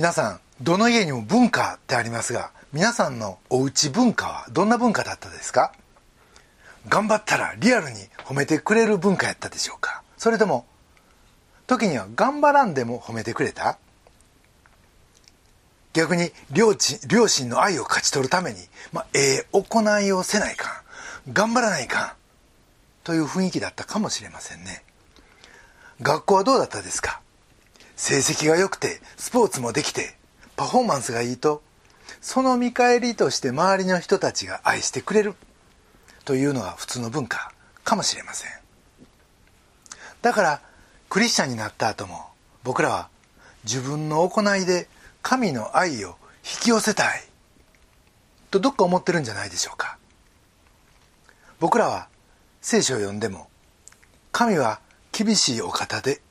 皆さんどの家にも文化ってありますが皆さんのおうち文化はどんな文化だったですか？頑張ったらリアルに褒めてくれる文化やったでしょうか？それとも時には頑張らんでも褒めてくれた？逆に両両親の愛を勝ち取るために、まあ、ええ行いをせないかん頑張らないかんという雰囲気だったかもしれませんね。学校はどうだったですか？成績が良くてスポーツもできてパフォーマンスがいいとその見返りとして周りの人たちが愛してくれるというのが普通の文化かもしれません。だからクリスチャンになった後も僕らは自分の行いで神の愛を引き寄せたいとどっか思ってるんじゃないでしょうか。僕らは聖書を読んでも神は厳しいお方で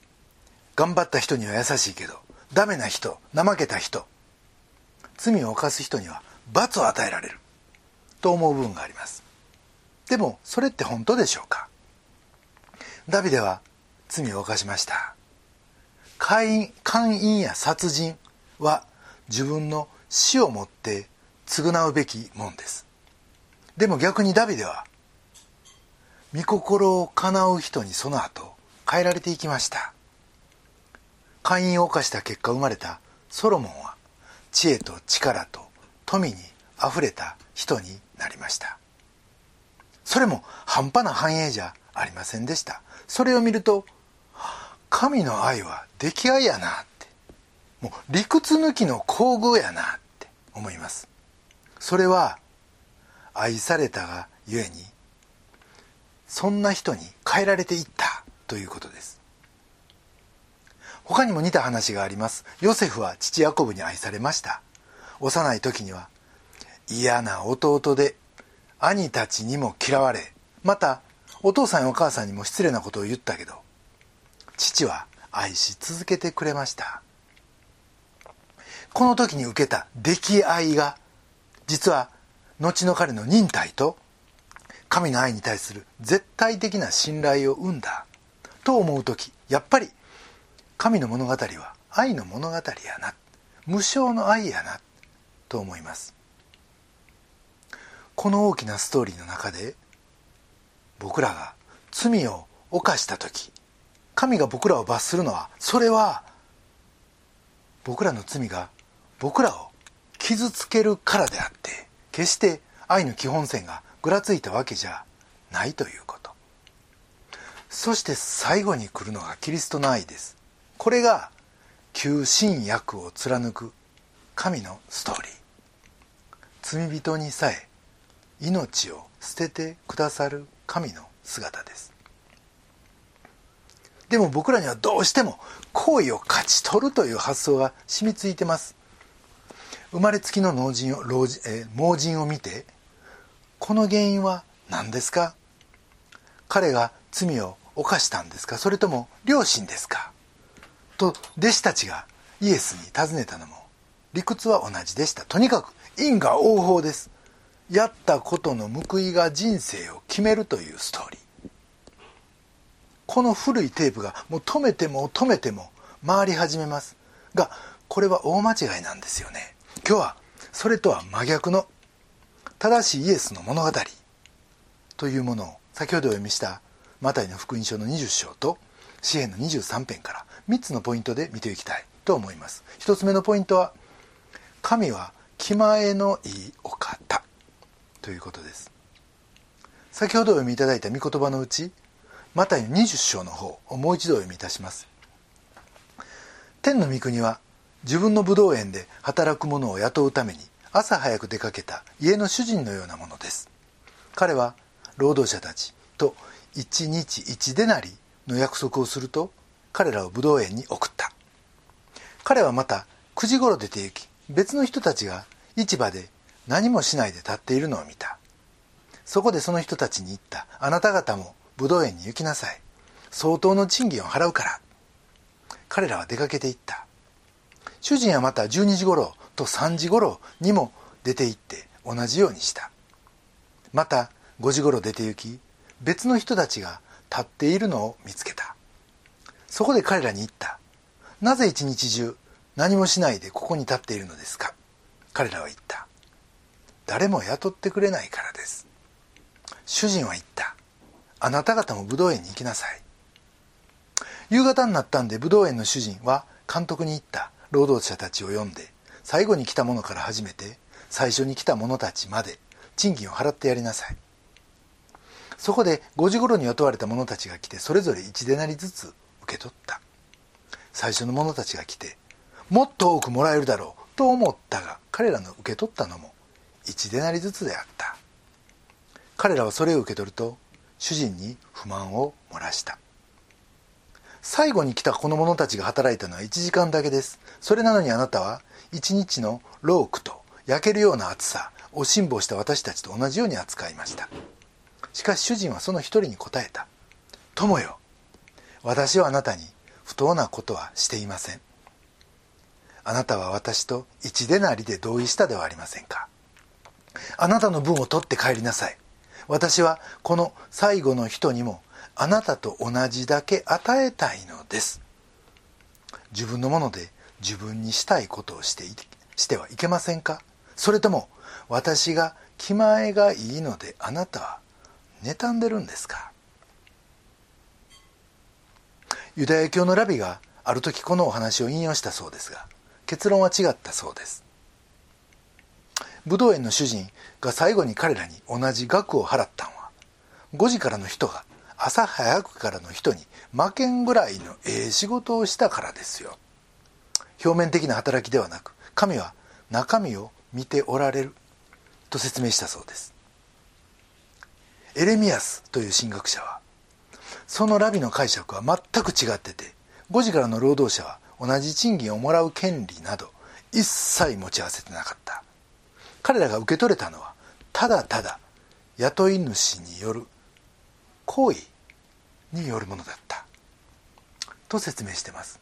頑張った人には優しいけどダメな人怠けた人罪を犯す人には罰を与えられると思う部分があります。でもそれって本当でしょうか？ダビデは罪を犯しました。姦淫や殺人は自分の死をもって償うべきもんです。でも逆にダビデは御心を叶う人にその後変えられていきました。会員を犯した結果生まれたソロモンは知恵と力と富にあふれた人になりました。それも半端な繁栄じゃありませんでした。それを見ると神の愛は出来合いやなって。もう理屈抜きの厚遇やなって思います。それは愛されたがゆえにそんな人に変えられていったということです。他にも似た話があります。ヨセフは父ヤコブに愛されました。幼い時には嫌な弟で兄たちにも嫌われまたお父さんやお母さんにも失礼なことを言ったけど父は愛し続けてくれました。この時に受けた溺愛が実は後の彼の忍耐と神の愛に対する絶対的な信頼を生んだと思う時やっぱり神の物語は愛の物語やな。無償の愛やな。と思います。この大きなストーリーの中で僕らが罪を犯した時神が僕らを罰するのはそれは僕らの罪が僕らを傷つけるからであって決して愛の基本線がぐらついたわけじゃないということ。そして最後に来るのがキリストの愛です。これが旧新約を貫く神のストーリー。罪人にさえ命を捨ててくださる神の姿です。でも僕らにはどうしても好意を勝ち取るという発想が染みついてます。生まれつきの老人を老人、え、盲人を見てこの原因は何ですか？彼が罪を犯したんですか？それとも両親ですか？と弟子たちがイエスに尋ねたのも理屈は同じでした。とにかく因果応報です。やったことの報いが人生を決めるというストーリー。この古いテープがもう止めても止めても回り始めます。がこれは大間違いなんですよね。今日はそれとは真逆の正しいイエスの物語。というものを先ほどお読みしたマタイの福音書の20章と詩篇の23編から3つのポイントで見ていきたいと思います。1つ目のポイントは神は気前のいいお方ということです。先ほどお読みいただいた御言葉のうちマタイの20章の方をもう一度お読みいたします。天の御国は自分の武道園で働く者を雇うために朝早く出かけた家の主人のようなものです。彼は労働者たちと一日一デナリの約束をすると彼らを武道園に送った。彼はまた9時頃出て行き別の人たちが市場で何もしないで立っているのを見た。そこでその人たちに言った。あなた方も武道園に行きなさい。相当の賃金を払うから。彼らは出かけていった。主人はまた12時頃と3時頃にも出て行って同じようにした。また5時頃出て行き別の人たちが立っているのを見つけた。そこで彼らに言った。なぜ一日中何もしないでここに立っているのですか？彼らは言った。誰も雇ってくれないからです。主人は言った。あなた方も武道園に行きなさい。夕方になったんで武道園の主人は監督に言った。労働者たちを呼んで最後に来た者から始めて最初に来た者たちまで賃金を払ってやりなさい。そこで5時頃に雇われた者たちが来てそれぞれ1デナリずつ受け取った。最初の者たちが来てもっと多くもらえるだろうと思ったが彼らの受け取ったのも1デナリずつであった。彼らはそれを受け取ると主人に不満を漏らした。最後に来たこの者たちが働いたのは1時間だけです。それなのにあなたは1日のロークと焼けるような暑さを辛抱した私たちと同じように扱いました。しかし主人はその一人に答えた友よ私はあなたに不当なことはしていません。あなたは私と一でなりで同意したではありませんか。あなたの分を取って帰りなさい。私はこの最後の人にもあなたと同じだけ与えたいのです。自分のもので自分にしたいことをしてしてはいけませんか。それとも私が気前がいいのであなたは妬んでるんですか。ユダヤ教のラビがある時このお話を引用したそうですが結論は違ったそうです。武道園の主人が最後に彼らに同じ額を払ったんは5時からの人が朝早くからの人に負けんぐらいのええ仕事をしたからですよ。表面的な働きではなく神は中身を見ておられると説明したそうです。エレミアスという神学者はそのラビの解釈は全く違ってて5時からの労働者は同じ賃金をもらう権利など一切持ち合わせてなかった。彼らが受け取れたのはただただ雇い主による行為によるものだった。と説明してます。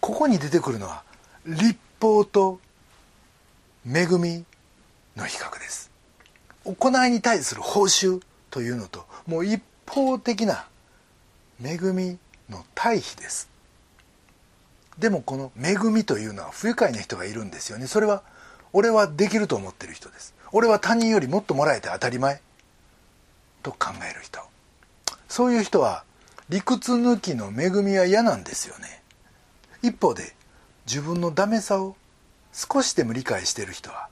ここに出てくるのは立法と恵みの比較です。行いに対する報酬というのともう一方的な恵みの対比です。でもこの恵みというのは不愉快な人がいるんですよね。それは俺はできると思ってる人です。俺は他人よりもっともらえて当たり前。と考える人。そういう人は理屈抜きの恵みは嫌なんですよね。一方で自分のダメさを少しでも理解している人は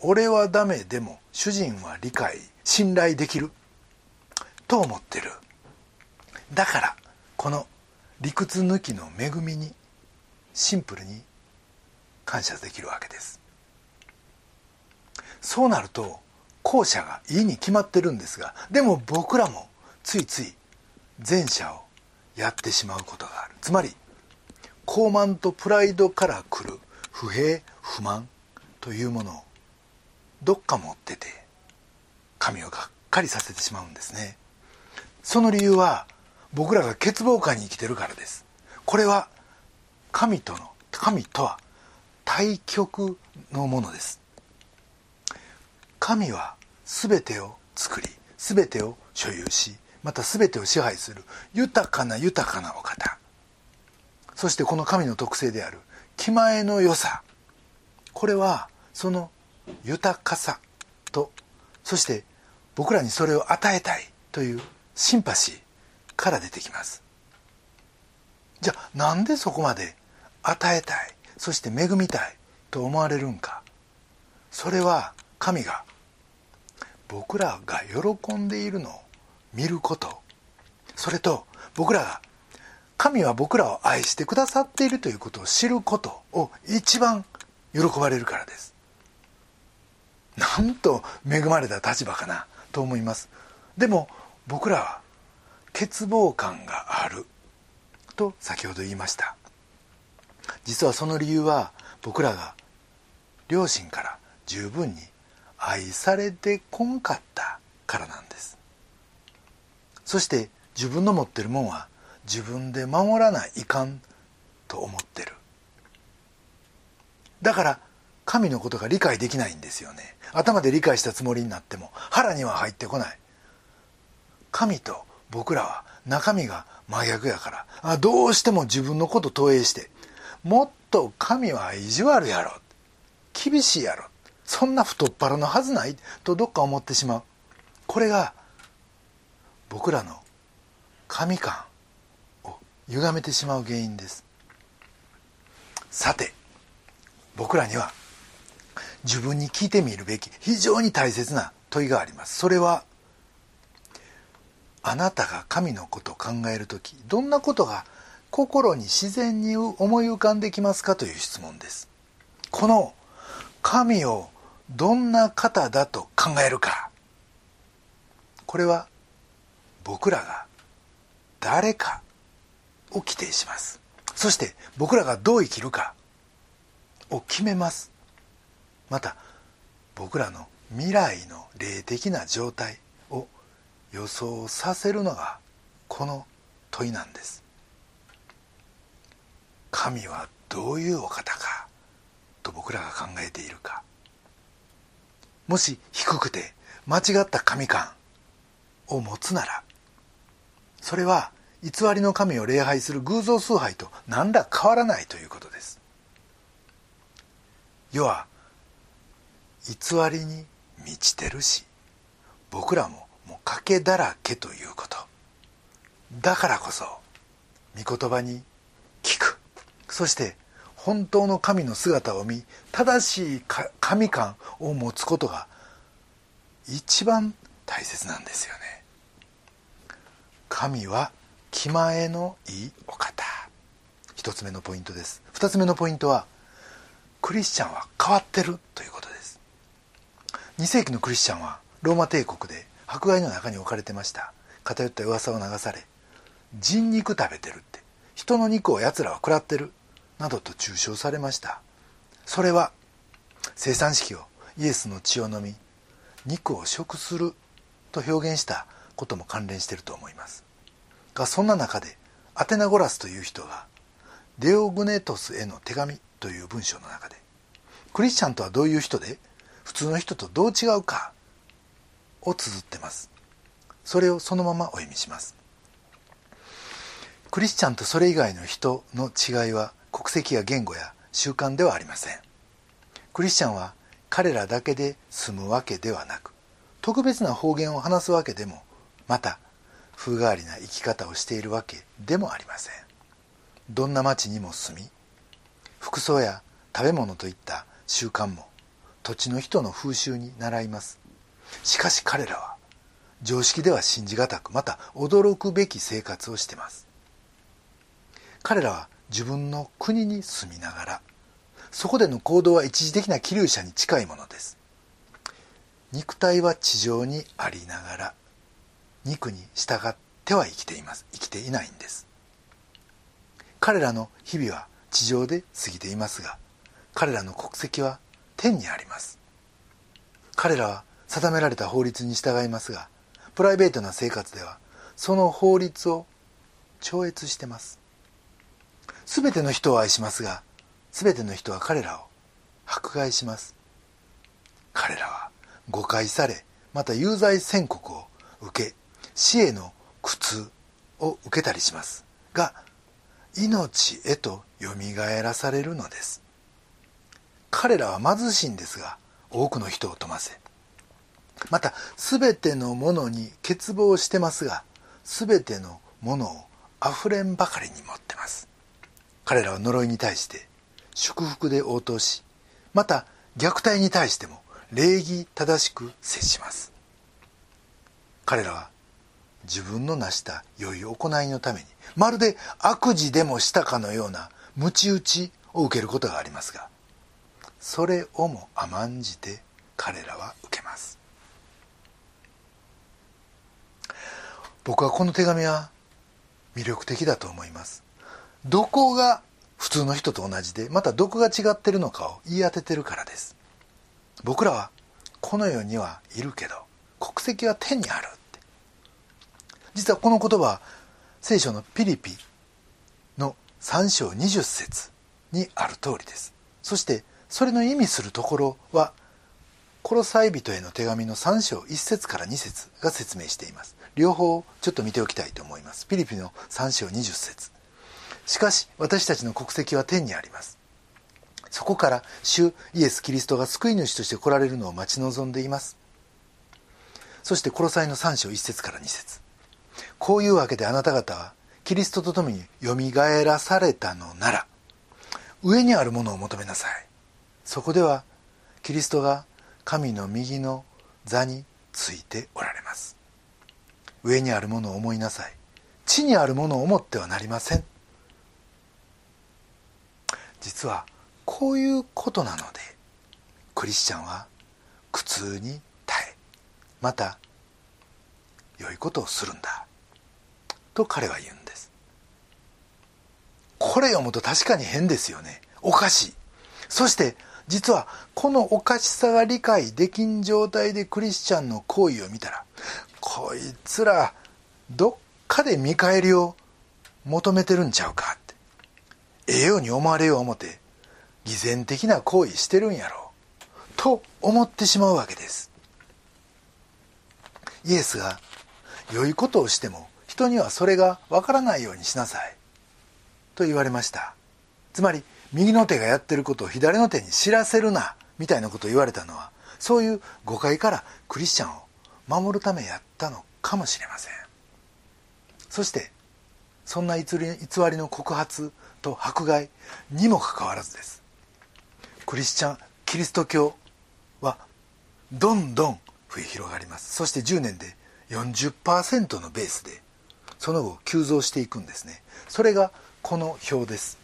俺はダメでも主人は理解信頼できる。と思ってる。だからこの理屈抜きの恵みにシンプルに感謝できるわけです。そうなると後者がいいに決まってるんですがでも僕らもついつい前者をやってしまうことがある。つまり傲慢とプライドから来る不平不満というものをどっか持ってて神をがっかりさせてしまうんですね。その理由は僕らが欠乏感に生きてるからです。これは神との神とは対極のものです。神は全てを作り全てを所有しまた全てを支配する豊かな豊かなお方。そしてこの神の特性である気前の良さ。これはその豊かさとそして僕らにそれを与えたいというシンパシーから出てきます。じゃあなんでそこまで与えたい？そして恵みたいと思われるんか？それは神が僕らが喜んでいるのを見ること。それと僕らが神は僕らを愛してくださっているということを知ることを一番喜ばれるからです。なんと恵まれた立場かなと思います。でも僕らは欠乏感がある。と先ほど言いました。実はその理由は僕らが両親から十分に愛されてこんかったからなんです。そして自分の持ってるもんは自分で守らないかんと思ってる。だから神のことが理解できないんですよね。頭で理解したつもりになっても腹には入ってこない。神と僕らは中身が真逆やから。あどうしても自分のこと投影してもっと神は意地悪やろ。厳しいやろ。そんな太っ腹のはずない。とどっか思ってしまう。これが僕らの神感を歪めてしまう原因です。さて僕らには自分に聞いてみるべき非常に大切な問いがあります。それはあなたが神のことを考える時どんなことが心に自然に思い浮かんできますかという質問です。この神をどんな方だと考えるか。これは僕らが誰かを規定します。そして僕らがどう生きるか。を決めます。また僕らの未来の霊的な状態。予想させるのがこの問いなんです。神はどういうお方かと僕らが考えているか。もし低くて間違った神観を持つならそれは偽りの神を礼拝する偶像崇拝と何ら変わらないということです。要は偽りに満ちてるし僕らももう賭けだらけということ。だからこそ御言葉に聞く。そして本当の神の姿を見正しい神感を持つことが一番大切なんですよね。神は気前のいいお方。一つ目のポイントです。二つ目のポイントはクリスチャンは変わってるということです。2世紀のクリスチャンはローマ帝国で迫害の中に置かれてました。偏った噂を流され人肉食べてるって人の肉を奴らは食らってるなどと中傷されました。それは生産式をイエスの血を飲み肉を食すると表現したことも関連していると思います。がそんな中でアテナゴラスという人がデオグネトスへの手紙という文章の中でクリスチャンとはどういう人で普通の人とどう違うかを綴ってます。それをそのままお読みします。クリスチャンとそれ以外の人の違いは国籍や言語や習慣ではありません。クリスチャンは彼らだけで住むわけではなく特別な方言を話すわけでもまた風変わりな生き方をしているわけでもありません。どんな町にも住み服装や食べ物といった習慣も土地の人の風習に習います。しかし彼らは常識では信じがたくまた驚くべき生活をしています。彼らは自分の国に住みながらそこでの行動は一時的な気流者に近いものです。肉体は地上にありながら肉に従っては生きています。生きていないんです。彼らの日々は地上で過ぎていますが彼らの国籍は天にあります。彼らは定められた法律に従いますがプライベートな生活ではその法律を超越してます。全ての人を愛しますが全ての人は彼らを迫害します。彼らは誤解されまた有罪宣告を受け死への苦痛を受けたりします。が命へとよみがえらされるのです。彼らは貧しいんですが多くの人を富ませまた全てのものに欠乏してますが全てのものをあふれんばかりに持ってます。彼らは呪いに対して祝福で応答しまた虐待に対しても礼儀正しく接します。彼らは自分の成した良い行いのためにまるで悪事でもしたかのような鞭打ちを受けることがありますがそれをも甘んじて彼らは受けます。僕はこの手紙は魅力的だと思います。どこが普通の人と同じでまたどこが違ってるのかを言い当ててるからです。僕らはこの世にはいるけど国籍は天にあるって。実はこの言葉は聖書のピリピの3章20節にある通りです。そしてそれの意味するところはコロサイ人への手紙の3章1節から2節が説明しています。両方ちょっと見ておきたいと思います。ピリピの3章20節。しかし私たちの国籍は天にあります。そこから主イエス・キリストが救い主として来られるのを待ち望んでいます。そして殺さいの3章1節から2節。こういうわけであなた方はキリストと共によみがえらされたのなら上にあるものを求めなさい。そこではキリストが神の右の座についておられます。上にあるものを思いなさい。地にあるものを思ってはなりません。実はこういうことなのでクリスチャンは苦痛に耐えまた良いことをするんだと彼は言うんです。これ読むと確かに変ですよね。おかしい。そして実はこのおかしさが理解できん状態でクリスチャンの行為を見たらこいつらどっかで見返りを求めてるんちゃうかって。ええように思われよう思て偽善的な行為してるんやろ。と思ってしまうわけです。イエスが良いことをしても人にはそれがわからないようにしなさい。と言われました。つまり右の手がやってることを左の手に知らせるなみたいなことを言われたのはそういう誤解からクリスチャンを守るためやったのかもしれません。そしてそんな偽りの告発と迫害にもかかわらずです。クリスチャンキリスト教はどんどん増え広がります。そして10年で40%のベースでその後急増していくんですね。それがこの表です。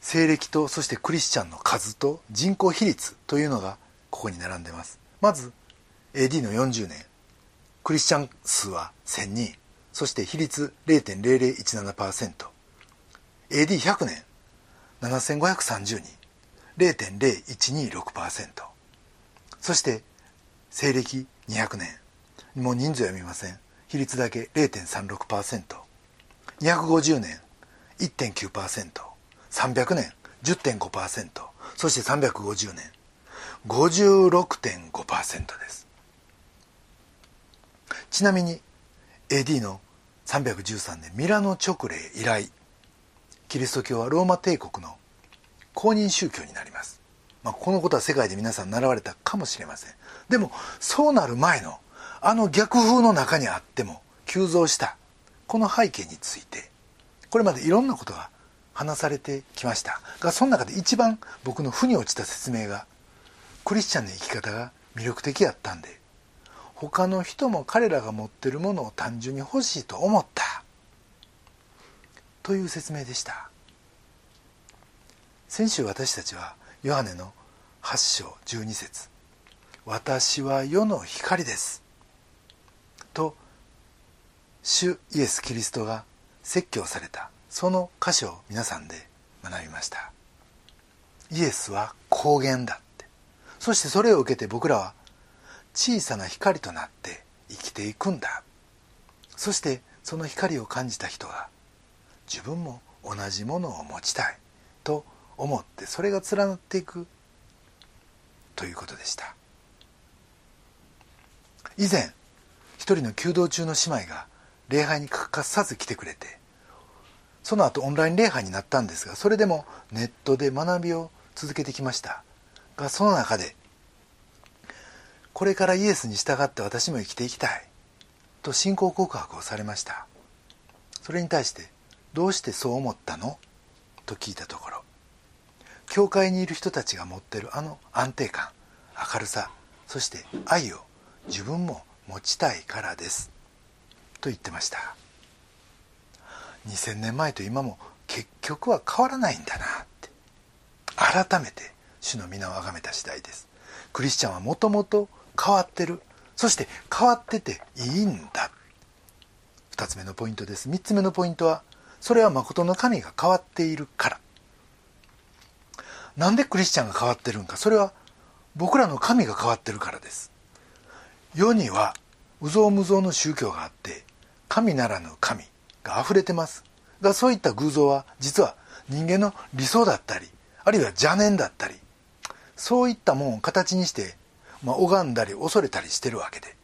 西暦とそしてクリスチャンの数と人口比率というのがここに並んでます。まず AD の40年クリスチャン数は1000人そして比率0.0017% AD100 年7530人0.0126%そして西暦200年もう人数は見ません。比率だけ 0.36%250 年 1.9%300 年10.5%そして350年56.5%です。ちなみに AD の313年ミラノ直令以来キリスト教はローマ帝国の公認宗教になります、まあ、このことは世界で皆さん習われたかもしれません。でもそうなる前のあの逆風の中にあっても急増したこの背景についてこれまでいろんなことが話されてきました。がその中で一番僕の負に落ちた説明がクリスチャンの生き方が魅力的やったんで他の人も彼らが持ってるものを単純に欲しいと思った。という説明でした。先週私たちはヨハネの8章12節。私は世の光です」と主イエス・キリストが説教された。その箇所を皆さんで学びました。イエスは光源だって。そしてそれを受けて僕らは小さな光となって生きていくんだ。そしてその光を感じた人が自分も同じものを持ちたいと思ってそれが連なっていくということでした。以前一人の弓道中の姉妹が礼拝に欠かさず来てくれてその後オンライン礼拝になったんですがそれでもネットで学びを続けてきました。がその中でこれからイエスに従って私も生きていきたい。と信仰告白をされました。それに対してどうしてそう思ったの？と聞いたところ教会にいる人たちが持ってるあの安定感明るさそして愛を自分も持ちたいからです。と言ってました。2000年前と今も結局は変わらないんだな。って改めて主の皆を崇めた次第です。クリスチャンはもともと変わってる。そして変わってていいんだ。2つ目のポイントです。3つ目のポイントはそれは誠の神が変わっているから。なんでクリスチャンが変わってるんか。それは僕らの神が変わってるからです。世には有象無象の宗教があって神ならぬ神が溢れてます。がそういった偶像は実は人間の理想だったりあるいは邪念だったりそういったもんを形にして、まあ、拝んだり恐れたりしてるわけで。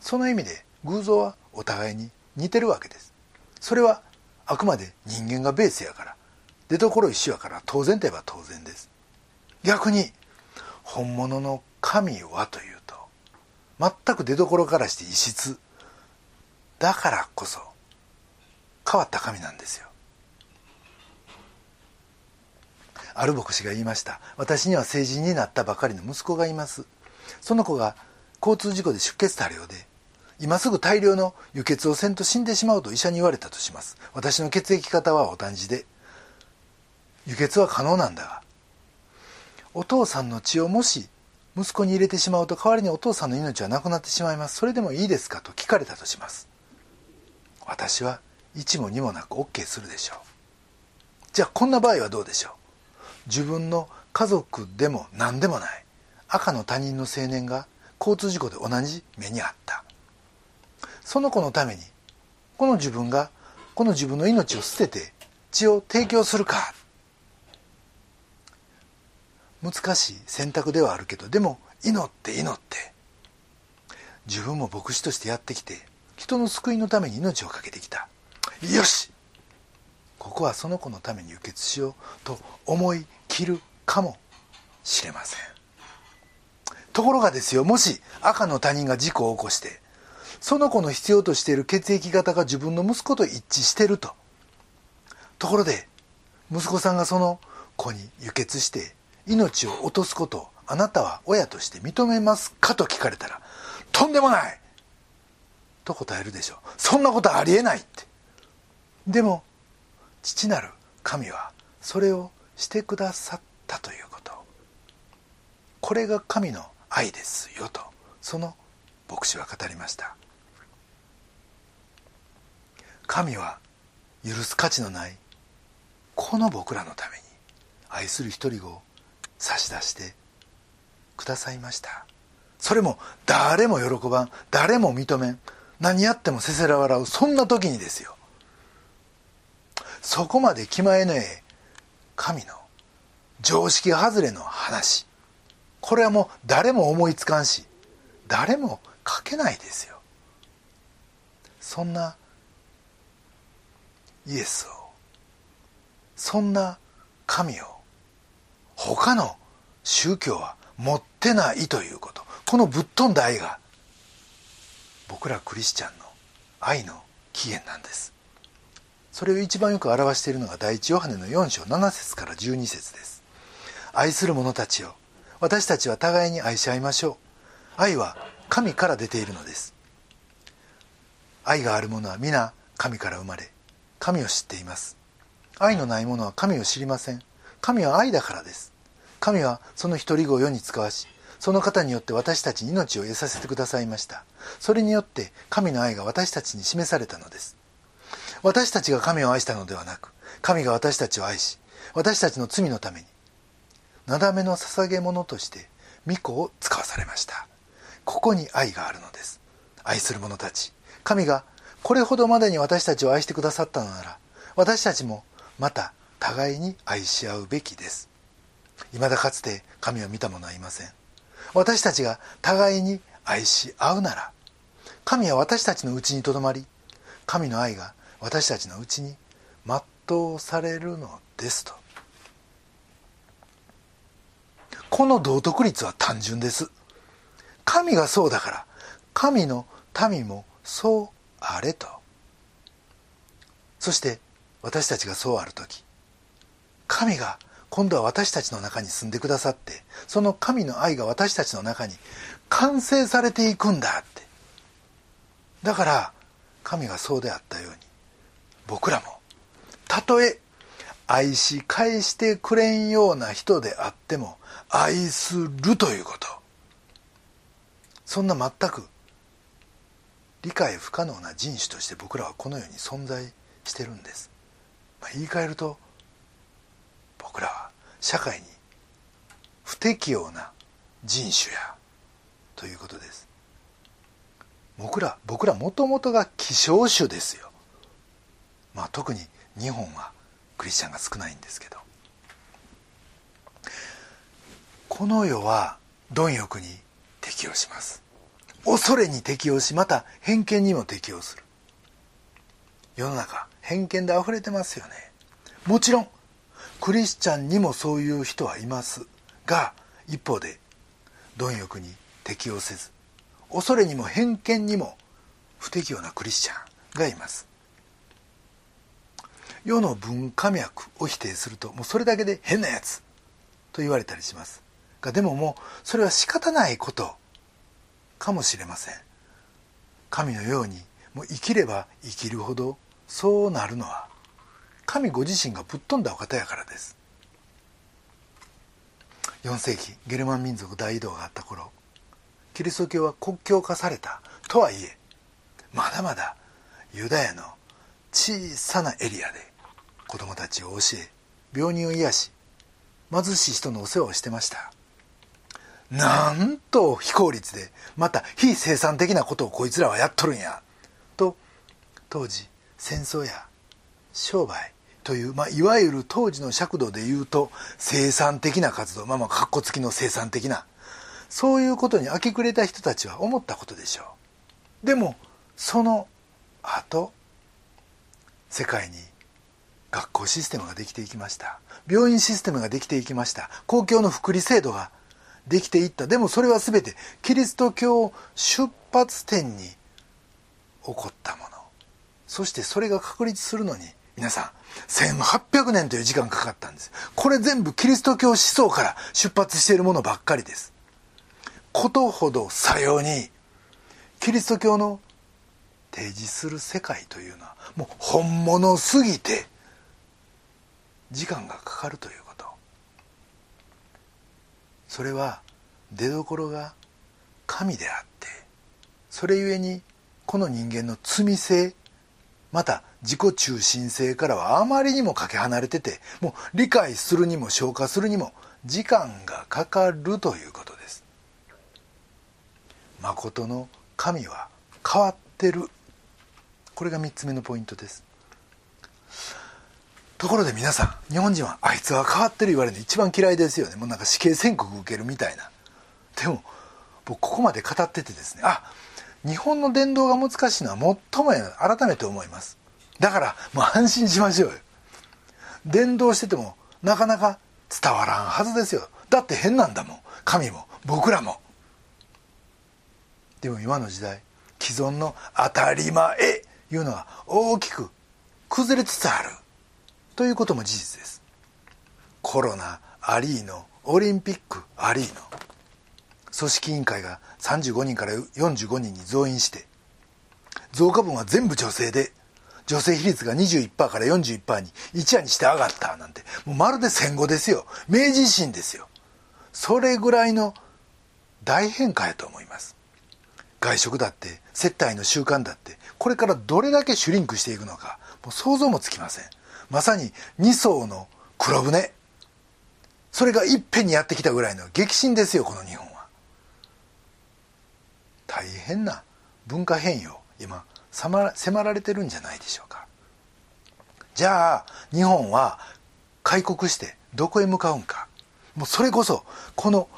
その意味で偶像はお互いに似てるわけです。それはあくまで人間がベースやから。出どころ一緒やから当然といえば当然です。逆に本物の神はというと全く出どころからして異質。だからこそ変わった神なんですよ。ある牧師が言いました。私には成人になったばかりの息子がいます。その子が交通事故で出血多量で今すぐ大量の輸血をせんと死んでしまうと医者に言われたとします。私の血液型はお誕じで輸血は可能なんだがお父さんの血をもし息子に入れてしまうと代わりにお父さんの命はなくなってしまいます。それでもいいですかと聞かれたとします。私は一も二もなく OK するでしょう。じゃあこんな場合はどうでしょう。自分の家族でも何でもない。赤の他人の青年が交通事故で同じ目にあった。その子のためにこの自分がこの自分の命を捨てて血を提供するか。難しい選択ではあるけどでも祈って祈って自分も牧師としてやってきて人の救いのために命を懸けてきた。よし！ここはその子のために輸血しようと思い切るかもしれません。ところがですよもし赤の他人が事故を起こしてその子の必要としている血液型が自分の息子と一致してると。ところで息子さんがその子に輸血して命を落とすことをあなたは親として認めますかと聞かれたらとんでもない！と答えるでしょう。そんなことありえないって。でも父なる神はそれをしてくださったということ。これが神の愛ですよとその牧師は語りました。神は許す価値のないこの僕らのために愛する一人を差し出してくださいました。それも誰も喜ばん誰も認めん何やってもせせら笑うそんな時にですよ。そこまで気前のええ神の常識外れの話。これはもう誰も思いつかんし誰も書けないですよ。そんなイエスをそんな神を他の宗教は持ってないということ。このぶっ飛んだ愛が僕らクリスチャンの愛の起源なんです。それを一番よく表しているのが第一ヨハネの4章7節から12節です。愛する者たちよ私たちは互いに愛し合いましょう。愛は神から出ているのです。愛がある者は皆神から生まれ神を知っています。愛のない者は神を知りません。神は愛だからです。神はその一人子を世に使わしその方によって私たちに命を得させてくださいました。それによって神の愛が私たちに示されたのです。私たちが神を愛したのではなく神が私たちを愛し私たちの罪のためになだめの捧げ物として御子を使わされました。ここに愛があるのです。愛する者たち。神がこれほどまでに私たちを愛してくださったのなら私たちもまた互いに愛し合うべきです。未だかつて神を見た者はいません。私たちが互いに愛し合うなら神は私たちのうちにとどまり神の愛が私たちのうちに全うされるのですと。この道徳率は単純です。神がそうだから神の民もそうあれと。そして私たちがそうある時神が今度は私たちの中に住んでくださってその神の愛が私たちの中に完成されていくんだって。だから神がそうであったように僕らもたとえ愛し返してくれんような人であっても愛するということ。そんな全く理解不可能な人種として僕らはこの世に存在してるんです、まあ、言い換えると僕らは社会に不適応な人種やということです。僕ら僕らもともとが希少種ですよ。まあ、特に日本はクリスチャンが少ないんですけど。この世は貪欲に適応します。恐れに適応しまた偏見にも適応する。世の中偏見で溢れてますよね。もちろんクリスチャンにもそういう人はいます。が一方で貪欲に適応せず恐れにも偏見にも不適応なクリスチャンがいます。世の文化脈を否定するともうそれだけで変なやつと言われたりします。がでももうそれは仕方ないことかもしれません。神のようにもう生きれば生きるほどそうなるのは神ご自身がぶっ飛んだお方やからです。4世紀ゲルマン民族大移動があった頃キリスト教は国境化されたとはいえまだまだユダヤの小さなエリアで子供たちを教え病人を癒し貧しい人のお世話をしてました。なんと非効率でまた非生産的なことをこいつらはやっとるんや。と当時戦争や商売という、まあ、いわゆる当時の尺度で言うと生産的な活動まあまあかっこつきの生産的なそういうことに明け暮れた人たちは思ったことでしょう。でもその後世界に学校システムができていきました。病院システムができていきました。公共の福利制度ができていった。でもそれは全てキリスト教出発点に起こったもの。そしてそれが確立するのに皆さん1800年という時間かかったんです。これ全部キリスト教思想から出発しているものばっかりです。ことほどさようにキリスト教の提示する世界というのはもう本物すぎて時間がかかるという。それは出どころが神であってそれゆえにこの人間の罪性また自己中心性からはあまりにもかけ離れててもう理解するにも消化するにも時間がかかるということです。誠の神は変わってる。これが3つ目のポイントです。ところで皆さん日本人はあいつは変わってる言われるの一番嫌いですよね。もうなんか死刑宣告受けるみたいな。でも僕ここまで語っててですねあ日本の伝道が難しいのは最もや改めて思います。だからもう安心しましょうよ。伝道しててもなかなか伝わらんはずですよ。だって変なんだもん。神も僕らも。でも今の時代既存の当たり前いうのは大きく崩れつつある。ということも事実です。コロナありーのオリンピックありーの組織委員会が35人から45人に増員して増加分は全部女性で女性比率が21%から41%に一夜にして上がったなんてもうまるで戦後ですよ。明治維新ですよ。それぐらいの大変化やと思います。外食だって接待の習慣だってこれからどれだけシュリンクしていくのかもう想像もつきません。まさに2層の黒船。それがいっぺんにやってきたぐらいの激震ですよこの日本は。大変な文化変容今迫られてるんじゃないでしょうか。じゃあ日本は開国してどこへ向かうんか。もうそれこそこの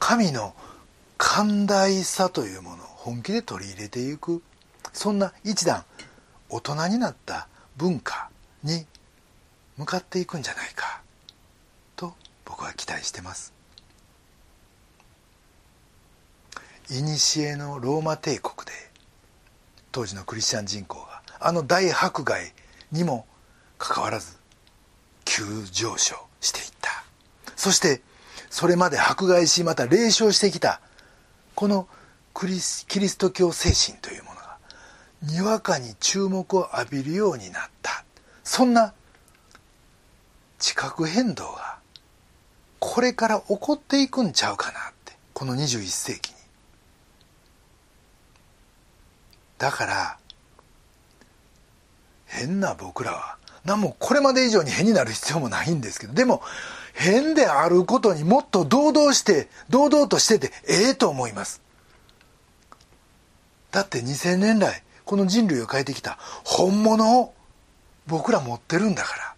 神の寛大さというものを本気で取り入れていく。そんな一段大人になった文化に向かっていくんじゃないかと僕は期待してます。古のローマ帝国で当時のクリスチャン人口があの大迫害にもかかわらず急上昇していった。そしてそれまで迫害しまた霊障してきたこのクリスキリスト教精神というものがにわかに注目を浴びるようになった。そんな地殻変動がこれから起こっていくんちゃうかなってこの21世紀に。だから変な僕らは何もこれまで以上に変になる必要もないんですけどでも変であることにもっと堂々して堂々としててええと思います。だって2000年来この人類を変えてきた本物を僕ら持ってるんだから。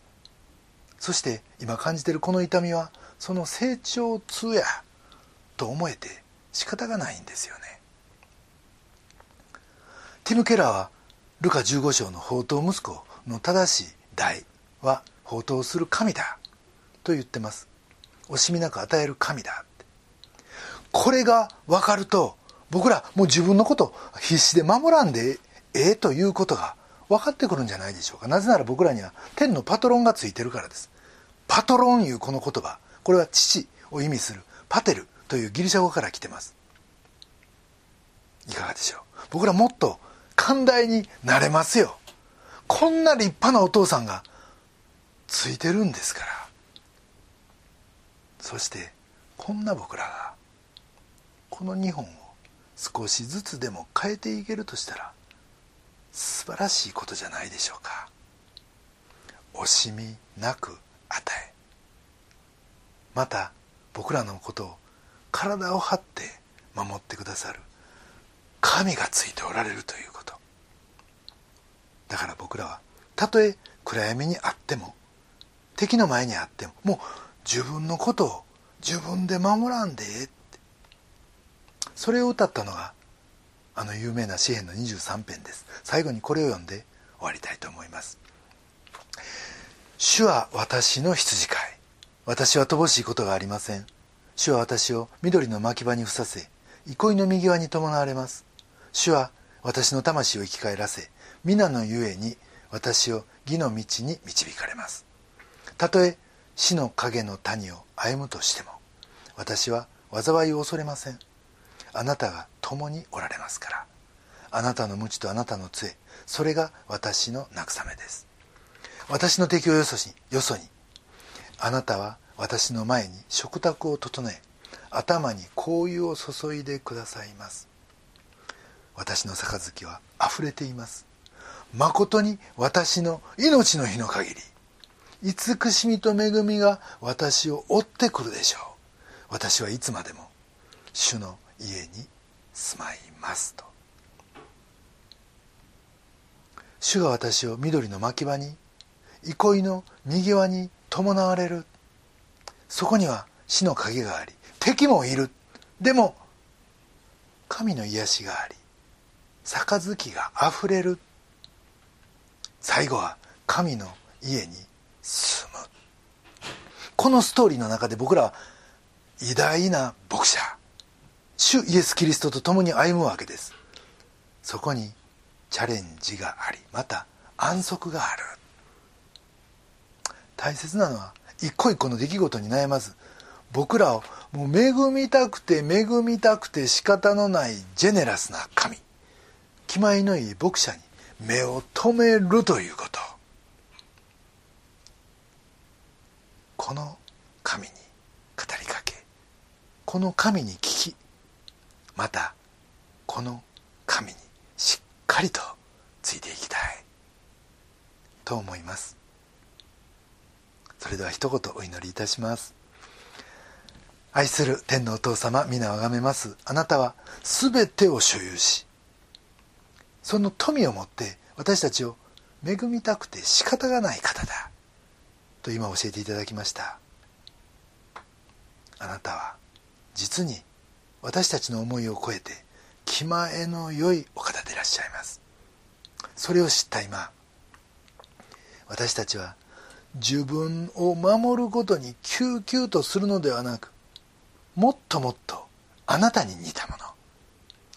そして今感じてるこの痛みはその成長痛やと思えて仕方がないんですよね。ティム・ケラーはルカ15章の宝刀息子の正しい代は宝刀する神だと言ってます。惜しみなく与える神だこれが分かると僕らもう自分のこと必死で守らんでええということが分かってくるんじゃないでしょうか。なぜなら僕らには天のパトロンがついてるからです。パトロンいうこの言葉。これは父を意味する。パテルというギリシャ語から来てます。いかがでしょう？僕らもっと寛大になれますよ。こんな立派なお父さんがついてるんですから。そしてこんな僕らがこの日本を少しずつでも変えていけるとしたら素晴らしいことじゃないでしょうか。惜しみなく与え。また僕らのことを体を張って守ってくださる。神がついておられるということ。だから僕らはたとえ暗闇にあっても敵の前にあってももう自分のことを自分で守らんでえって。それを歌ったのがあの有名な詩篇の23編です。最後にこれを読んで終わりたいと思います。主は私の羊飼い。私は乏しいことがありません。主は私を緑の牧場にふさせ憩いの右側に伴われます。主は私の魂を生き返らせ皆のゆえに私を義の道に導かれます。たとえ死の影の谷を歩むとしても私は災いを恐れません。あなたが共におられますから。あなたの無知とあなたの杖それが私の慰めです。私の敵をよそしよそに。あなたは私の前に食卓を整え頭に香油を注いでくださいます。私の杯は溢れています。誠に私の命の日の限り。慈しみと恵みが私を追ってくるでしょう。私はいつまでも主の家に住まいますと。主が私を緑の牧場に憩いの右側に伴われる。そこには死の影があり敵もいる。でも神の癒しがあり杯があふれる。最後は神の家に住む。このストーリーの中で僕らは偉大な牧者主イエス・キリストと共に歩むわけです。そこにチャレンジがありまた安息がある。大切なのは一個一個の出来事に悩まず僕らをもう恵みたくて恵みたくて仕方のないジェネラスな神。気前のいい牧者に目を留めるということ。この神に語りかけこの神に聞きまたこの神にしっかりとついていきたい。と思います。それでは一言お祈りいたします。愛する天のお父様皆をあがめます。あなたは全てを所有しその富を持って私たちを恵みたくて仕方がない方だと今教えていただきました。あなたは実に私たちの思いを超えて気前の良いお方でいらっしゃいます。それを知った今私たちは自分を守ることに救急とするのではなくもっともっとあなたに似たもの。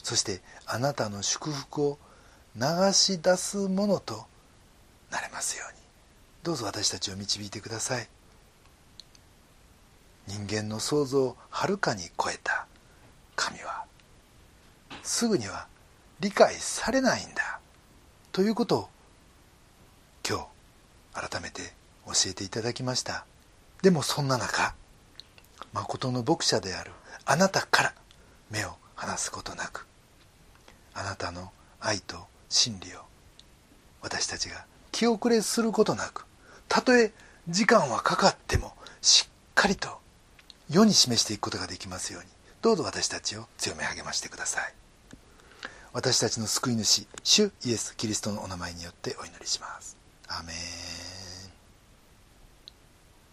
そしてあなたの祝福を流し出すものとなれますように。どうぞ私たちを導いてください。人間の想像をはるかに超えた神はすぐには理解されないんだということを今日改めて教えていただきました。でもそんな中誠の牧者であるあなたから目を離すことなくあなたの愛と真理を私たちが気遅れすることなくたとえ時間はかかってもしっかりと世に示していくことができますようにどうぞ私たちを強め励ましてください。私たちの救い主主イエス・キリストのお名前によってお祈りします。アメン。